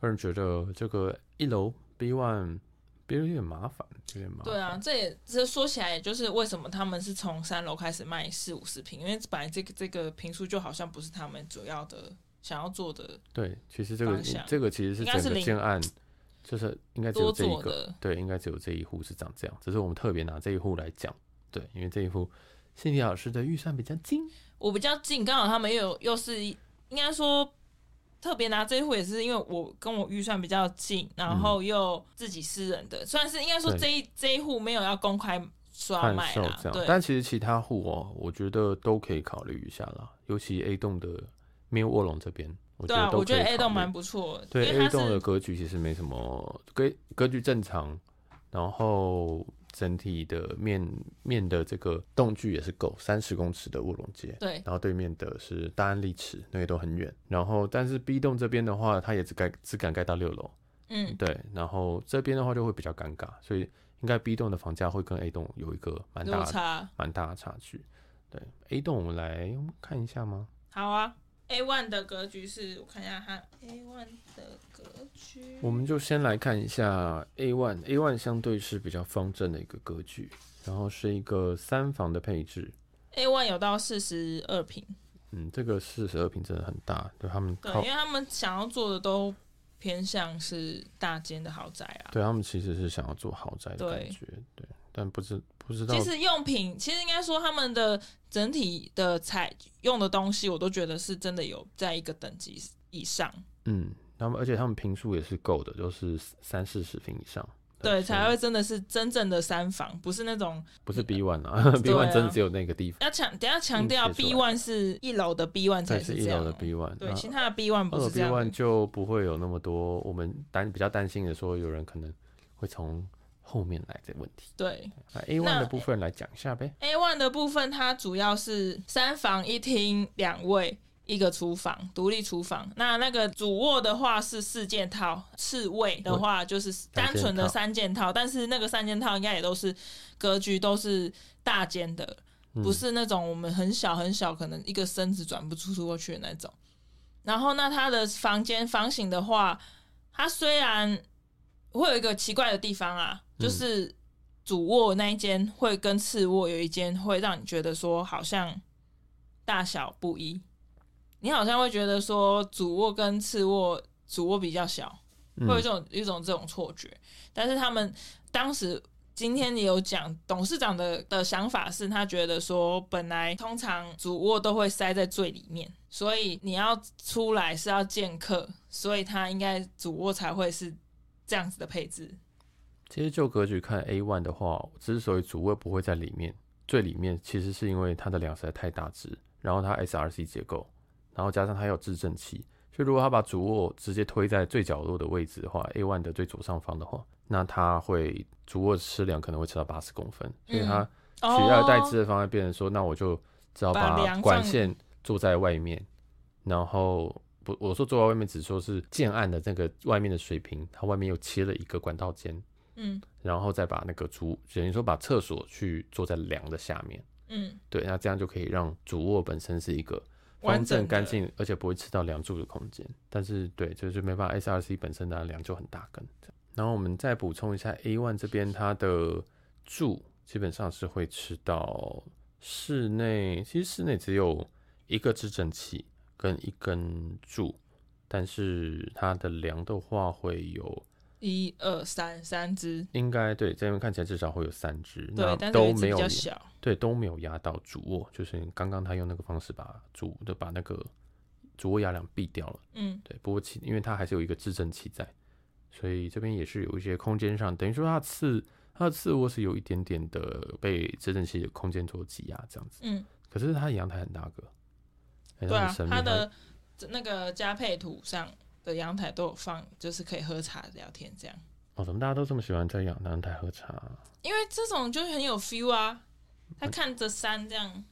个人觉得这个一楼 B one。别人有点麻烦，有点麻烦。对啊，这也这说起来，也就是为什么他们是从三楼开始卖四五十平，因为本来这个这个平数就好像不是他们主要的想要做的。对，其实这个这个其实是整个建案，就是应该只有这一个，对，应该只有这一户是长这样。只是我们特别拿这一户来讲，对，因为这一户心理老师的预算比较近，我比较近，刚好他们又有又是应该说。特别拿这一户也是因为我跟我预算比较近，然后又自己私人的，算、嗯、是应该说这一这一户没有要公开刷卖啦，对。但其实其他户哦，我觉得都可以考虑一下啦，尤其 A 栋的没有卧龙这边。对啊，我觉得 A 栋蛮不错。对 A 栋的格局其实没什么格格局正常，然后。整体的面面的这个栋距也是够三十公尺的卧龙街，对，然后对面的是大安丽池，那个都很远。然后但是 B 栋这边的话，它也只盖只敢盖到六楼，嗯，对。然后这边的话就会比较尴尬，所以应该 B 栋的房价会跟 A 栋有一个蛮大的蛮大的差距。对，A 栋我们来看一下吗？好啊。A one 的格局是我看一下它 A one 的格局，我们就先来看一下 A one。A one 相对是比较方正的一个格局，然后是一个三房的配置。A one 有到四十二平，嗯，这个四十二平真的很大，对他们对，因为他们想要做的都偏向是大间的豪宅啊。对他们其实是想要做豪宅的感觉，对，对，但不知不知道。其实用品其实应该说他们的。整体的采用的东西，我都觉得是真的有在一个等级以上。嗯，他们而且他们平数也是够的，就是三四十平以上，对，才会真的是真正的三房，不是那种不是 B one 啊，B one 真的只有那个地方。要强，等下强调 B one 是一楼的 B one 才是，一楼的 B one，对，其他的 B one 不是这样。B one 就不会有那么多，我们担比较担心的说，有人可能会从。后面来的问题，对，那 A one 的部分来讲一下呗。A one 的部分，它主要是三房一厅两卫，一个厨房，独立厨房。那那个主卧的话是四件套，次卫的话就是单纯的三件套。但是那个三件套应该也都是格局都是大间的，不是那种我们很小很小，可能一个身子转不出出过去的那种。然后那它的房间房型的话，它虽然会有一个奇怪的地方啊。就是主卧那一间会跟次卧有一间会让你觉得说好像大小不一，你好像会觉得说主卧跟次卧主卧比较小，会有一种一种这种错觉。但是他们当时今天也有讲，董事长的的想法是他觉得说本来通常主卧都会塞在最里面，所以你要出来是要见客，所以他应该主卧才会是这样子的配置。其实就格局看 A one 的话，之所以主卧不会在里面最里面，其实是因为它的梁实在太大只，然后它 SRC 结构，然后加上它有制震器，所以如果它把主卧直接推在最角落的位置的话，A one 的最左上方的话，那它会主卧吃梁可能会吃到八十公分，所以它取而代之的方案变成说，那我就只要把管线做在外面，然后不，我说坐在外面只说是建案的那个外面的水平，它外面又切了一个管道间。嗯，然后再把那个主，等于说把厕所去坐在梁的下面。嗯，对，那这样就可以让主卧本身是一个方正干净，而且不会吃到梁柱的空间。但是，对，就是没办法，SRC 本身的梁就很大根。然后我们再补充一下，A one 这边它的柱基本上是会吃到室内，其实室内只有一个支撑器跟一根柱，但是它的梁的话会有。一二三，三只。应该对，这边看起来至少会有三只，对，那都没有，小，对，都没有压到主卧，就是刚刚他用那个方式把主的把那个主卧压梁避掉了，嗯，对，不过其因为它还是有一个支撑器在，所以这边也是有一些空间上，等于说它次它的次卧是有一点点的被支撑器的空间做挤压这样子，嗯，可是它阳台很大个，对啊，他的那个加配图上。的阳台都有放，就是可以喝茶聊天这样。哦，怎么大家都这么喜欢在阳阳台喝茶？因为这种就很有 feel 啊。他看着山这样。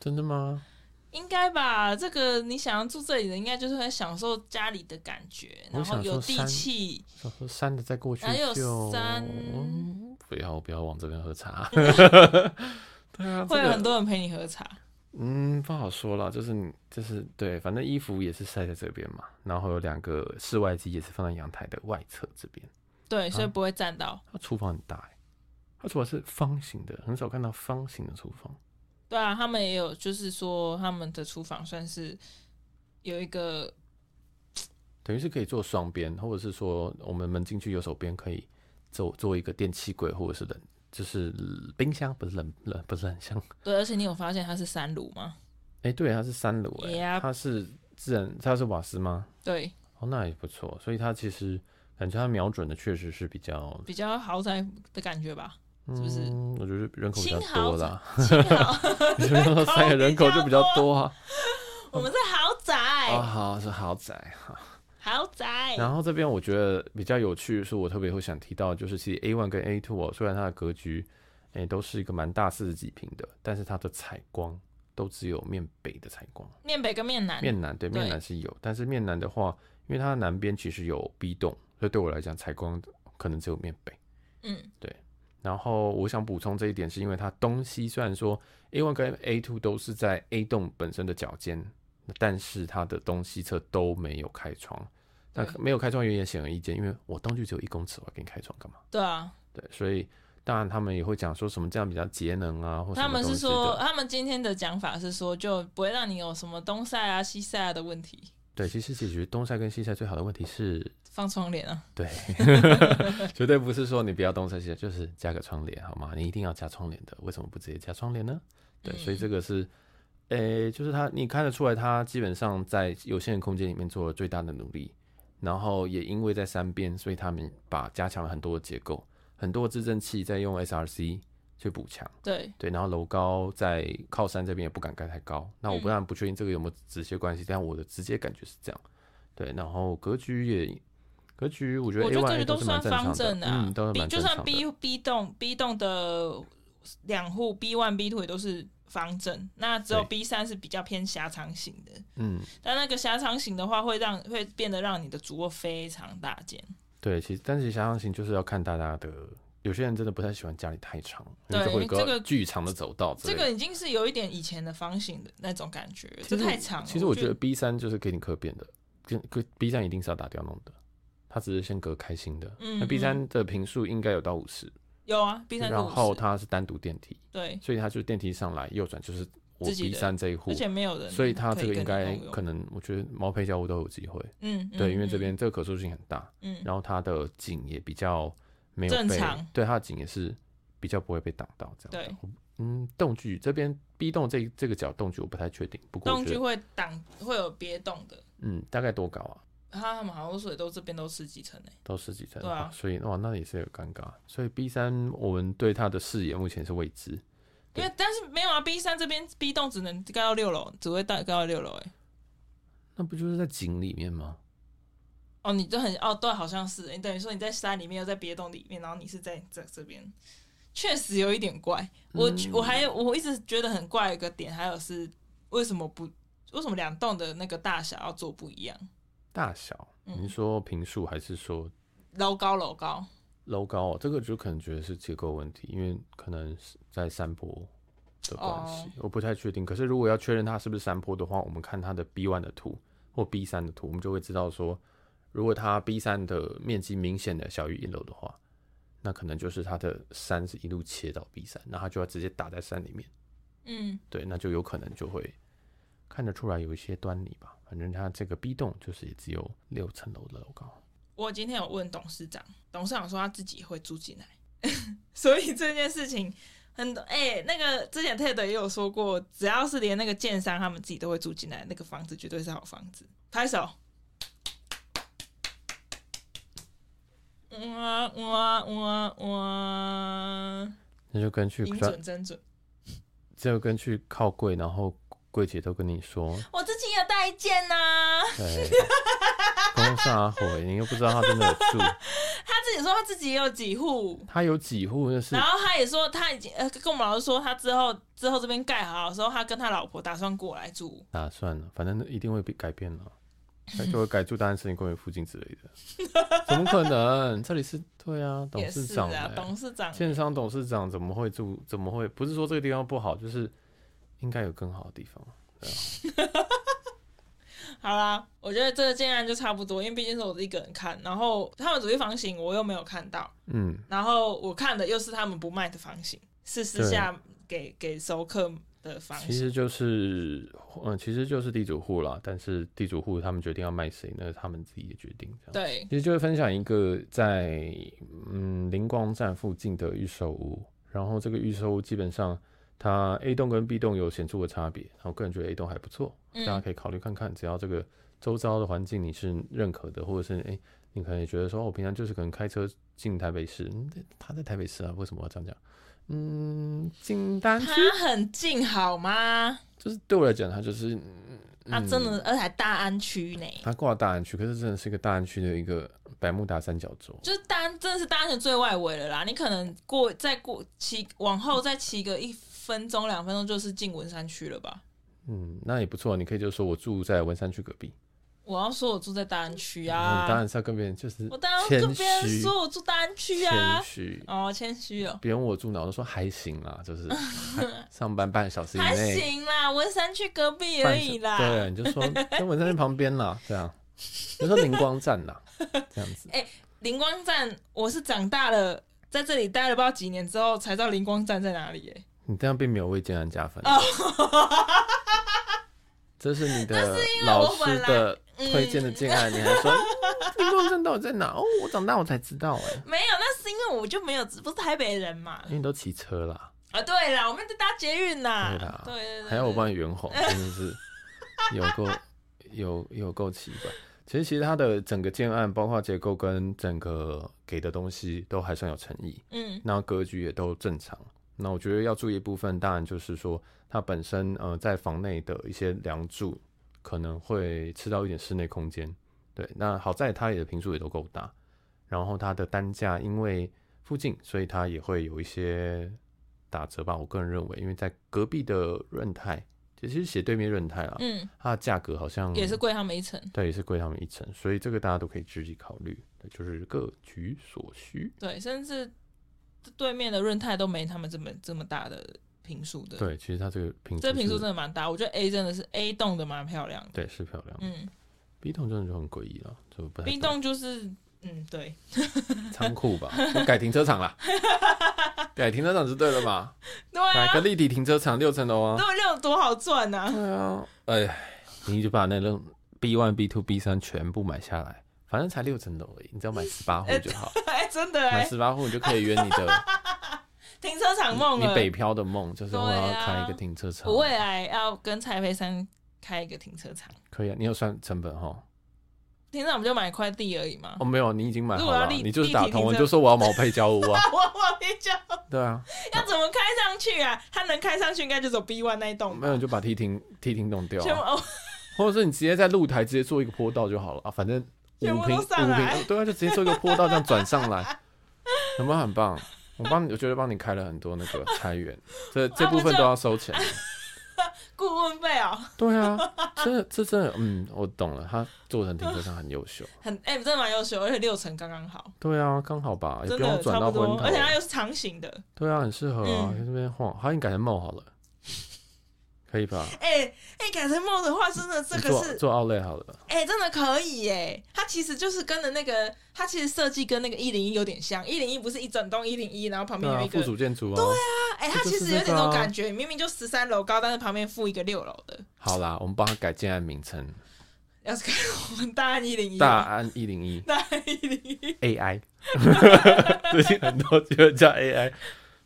真的吗？应该吧。这个你想要住这里的，应该就是很享受家里的感觉，然后有地气。想说山的再过去，还有山。不要不要往这边喝茶。对啊，会有很多人陪你喝茶。嗯，不好说了，就是你就是对，反正衣服也是晒在这边嘛，然后有两个室外机也是放在阳台的外侧这边。对，所以不会占到。它厨房很大哎，它厨房是方形的，很少看到方形的厨房。对啊，他们也有，就是说他们的厨房算是有一个，等于是可以做双边，或者是说我们门进去右手边可以做做一个电器柜，或者是冷，就是冰箱，不是冷冷，不是冷箱。对，而且你有发现它是三炉吗？哎、欸，对，它是三炉，哎，它是自然，它是瓦斯吗？对，哦，那也不错，所以它其实感觉它瞄准的确实是比较比较豪宅的感觉吧。是不是？嗯，我觉得人口比较多啦。你说三个人口就比较多啊。我们是豪宅。哦，好，是豪宅哈。豪宅。然后这边我觉得比较有趣的是，我特别会想提到，就是其实 A one 跟 A two 哦，虽然它的格局诶都是一个蛮大四十几平的，但是它的采光都只有面北的采光。面北跟面南。面南对，面南是有，但是面南的话，因为它的南边其实有 B 栋，所以对我来讲采光可能只有面北。嗯，对。然后我想补充这一点，是因为它东西虽然说 A one 跟 A two 都是在 A 栋本身的脚尖，但是它的东西侧都没有开窗。那没有开窗原因显而易见，因为我东距只有一公尺，我要给你开窗干嘛？对啊，对，所以当然他们也会讲说什么这样比较节能啊，或什么。他们是说，他们今天的讲法是说，就不会让你有什么东晒啊、西晒啊的问题。对，其实解决东晒跟西晒最好的问题是。放窗帘啊？对，绝对不是说你不要东晒西晒，就是加个窗帘好吗？你一定要加窗帘的，为什么不直接加窗帘呢？对，所以这个是，诶、欸，就是他，你看得出来，他基本上在有限的空间里面做了最大的努力，然后也因为在山边，所以他们把加强了很多的结构，很多的制震器在用 SRC 去补强。对对，然后楼高在靠山这边也不敢盖太高。那我不然不确定这个有没有直接关系，但我的直接感觉是这样。对，然后格局也。格局，我觉得 A1, 我觉得这个都算方正的，啊，嗯，都是蛮正常的。就算 B B 栋 B 栋的两户 B one B two 也都是方正，那只有 B 三是比较偏狭长型的。嗯，但那个狭长型的话，会让会变得让你的主卧非常大间。对，其实但是狭长型就是要看大家的，有些人真的不太喜欢家里太长，对，因为这个巨长的走道，这个已经是有一点以前的方形的那种感觉，这太长了。其实我觉得 B 三就是给你可变的，跟 B 三一定是要打掉弄的。它只是先隔开心的，嗯那 B 三的平数应该有到五十，有啊，B 三，然后它是单独电梯，对，所以它就电梯上来右转就是我 B 三这一户，而且没有人，所以它这个应该可能，我觉得毛坯交屋都有机会，嗯，对，因为这边这个可塑性很大，嗯，然后它的景也比较没有被，正常，对，它的景也是比较不会被挡到这样，对，嗯，动距这边 B 栋这这个角动距我不太确定，不过动距会挡会有别栋的，嗯，大概多高啊？他们好像说都这边都十几层呢，都十几层，对啊，所以哇，那也是有尴尬。所以 B 三我们对它的视野目前是未知，因为但是没有啊，B 三这边 B 栋只能盖到六楼，只会盖到六楼哎，那不就是在井里面吗？哦，你这很哦，对，好像是，你等于说你在山里面又在别洞里面，然后你是在这这边，确实有一点怪。我、嗯、我还有我一直觉得很怪的一个点，还有是为什么不为什么两栋的那个大小要做不一样？大小，您说平数还是说楼高？楼高，楼高，哦这个就可能觉得是结构问题，因为可能是在山坡的关系，我不太确定。可是如果要确认它是不是山坡的话，我们看它的 B one 的图或 B 三的图，我们就会知道说，如果它 B 三的面积明显的小于一楼的话，那可能就是它的山是一路切到 B 三，那它就要直接打在山里面。嗯，对，那就有可能就会看得出来有一些端倪吧。反正它这个 B 栋就是也只有六层楼的楼高。我今天有问董事长，董事长说他自己会住进来，所以这件事情很多。哎、欸，那个之前 Ted 也有说过，只要是连那个建商他们自己都会住进来，那个房子绝对是好房子。拍手！哇哇哇哇！那就跟去精准真准，就跟去靠柜，然后。柜姐都跟你说，我自己有带一件呐。对，公杀回，你又不知道他真的有住。他自己说他自己也有几户，他有几户那是。然后他也说他已经呃跟我们老师说，他之后之后这边盖好的时候，他跟他老婆打算过来住。打算了，反正一定会被改变了，就会改住大安森林公园附近之类的。怎么可能？这里是对啊，董事长、欸啊，董事长，建商董事长怎么会住？怎么会？不是说这个地方不好，就是应该有更好的地方。对啊 好啦，我觉得这个建案就差不多，因为毕竟是我一个人看，然后他们主力房型我又没有看到，嗯，然后我看的又是他们不卖的房型，是私下给给熟客其实就是，嗯，其实就是地主户啦，但是地主户他们决定要卖谁，那是他们自己的决定。这样对，其实就会分享一个在嗯灵光站附近的预售屋，然后这个预售屋基本上。它 A 栋跟 B 栋有显著的差别，然后我个人觉得 A 栋还不错，大家可以考虑看看。只要这个周遭的环境你是认可的，或者是哎、欸，你可能也觉得说，我平常就是可能开车进台北市，嗯，他在台北市啊，为什么要这样讲？嗯，进单区，它很近好吗？就是对我来讲，他就是，它、嗯啊、真的，而且还大安区呢。他挂大安区，可是真的是一个大安区的一个百慕达三角洲，就是大安真的是大安的最外围了啦。你可能过再过骑往后再骑个一。分钟两分钟就是进文山区了吧？嗯，那也不错。你可以就说我住在文山区隔壁。我要说我住在大安区啊。当然是要跟别人就是，我当然要跟别人说我住大安区啊。谦虚哦，谦虚哦。别人我住哪，我都说还行啦，就是 上班半小时以内。还行啦，文山区隔壁而已啦。对，你就说在文山区旁边啦，这样。你说灵光站啦，这样子。哎、欸，灵光站，我是长大了，在这里待了不知道几年之后，才知道灵光站在哪里、欸。哎。你这样并没有为建安加分。这是你的老师的推荐的建案，你还说灵光站到底在哪？哦，我长大我才知道哎。没有，那是因为我就没有，不是台北人嘛。因为你都骑车啦。啊，对啦，我们在搭捷运呐。对啦，对对对。还要我帮你圆红，真的是 有够有有够奇怪。其实其实它的整个建案，包括结构跟整个给的东西，都还算有诚意。嗯，那格局也都正常。那我觉得要注意一部分，当然就是说它本身呃在房内的一些梁柱可能会吃到一点室内空间。对，那好在它也的坪数也都够大，然后它的单价因为附近，所以它也会有一些打折吧。我个人认为，因为在隔壁的润泰，其实斜对面润泰啦，嗯，它的价格好像也是贵他们一层，对，也是贵他们一层，所以这个大家都可以自己考虑，对，就是各取所需，对，甚至。对面的润泰都没他们这么这么大的坪数的。对，其实它这个平，这平数真的蛮大。我觉得 A 真的是 A 栋的蛮漂亮的。对，是漂亮。嗯，B 栋真的就很诡异了，就不太。B 栋就是，嗯，对，仓库吧，改停车场了。改停车场是对了嘛？对啊。改个立体停车场六层楼啊。那，六多好赚呐、啊。对啊，哎，你就把那种 B one、B two、B 三全部买下来。反正才六层楼而已，你只要买十八户就好。哎、真的，买十八户你就可以圆你的停车场梦。你北漂的梦就是我要开一个停车场。我未来要跟蔡培山开一个停车场。可以啊，你有算成本哈？停车场不就买一块地而已吗？哦，没有，你已经买好了，你就是打通，我就说我要毛坯交屋啊。我毛坯交。对啊。要怎么开上去啊？它能开上去，应该就走 B one 那一栋。没有，就把梯亭梯亭弄掉、啊，或者是你直接在露台直接做一个坡道就好了啊，反正。五平五平，对啊，就直接做一个坡道，这样转上来，有没有很棒？我帮你，我觉得帮你开了很多那个 菜园，这这部分都要收钱。顾问费哦？对啊，这这真的，嗯，我懂了，他做成停车场很优秀，很哎、欸，真的蛮优秀，而且六层刚刚好。对啊，刚好吧，也不用转到昏头，而且它又是长形的。对啊，很适合啊，在这边晃，好，你改成帽好了。可以吧？哎、欸、哎、欸，改成梦的话，真的这个是做奥莱好了。哎、欸，真的可以耶！它其实就是跟的那个，它其实设计跟那个一零一有点像。一零一不是一整栋一零一，然后旁边有一个、啊、附属建筑啊。对啊，哎、欸，它其实有点那种感觉，明明就十三楼高，但是旁边附一个六楼的。好啦，我们帮他改建案名称。要是改我们大安一零一，大安一零一，大安一零一 AI，最近很多就叫 AI。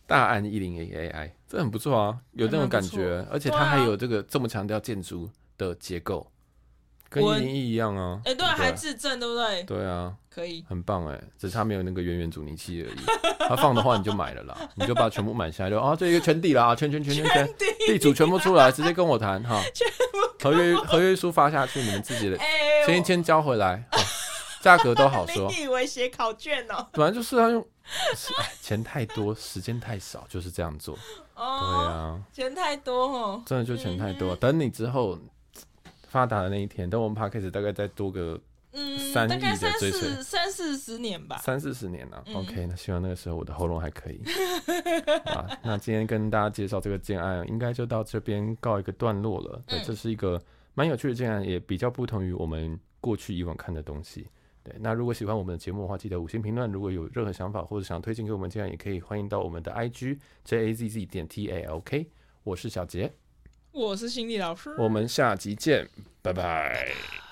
大安一零 A A I，这很不错啊，有这种感觉，而且它还有这个这么强调建筑的结构，跟一零一一样啊。哎，对，还自证，对不对？对啊，可以，很棒哎，只差没有那个圆圆阻尼器而已。它放的话你就买了啦，你就把它全部买下来，就啊，这一个圈地啦，圈圈圈圈圈，地主全部出来，直接跟我谈哈，合约合约书发下去，你们自己的 签一签交回来，价格都好说。你以为写考卷哦？本来就是要用，哎，钱太多，时间太少，就是这样做。哦，对啊，钱太多哦，真的就钱太多。嗯、等你之后发达的那一天，等我们 Podcast 大概再多个嗯三亿的追随，三四十年吧，三四十年了、啊。嗯、OK，那希望那个时候我的喉咙还可以。啊，那今天跟大家介绍这个建案，应该就到这边告一个段落了。对，嗯、这是一个蛮有趣的建案，也比较不同于我们过去以往看的东西。对，那如果喜欢我们的节目的话，记得五星评论。如果有任何想法或者想推荐给我们，这样也可以欢迎到我们的 IG J A Z Z 点 T A L K。我是小杰，我是心理老师，我们下集见，拜拜。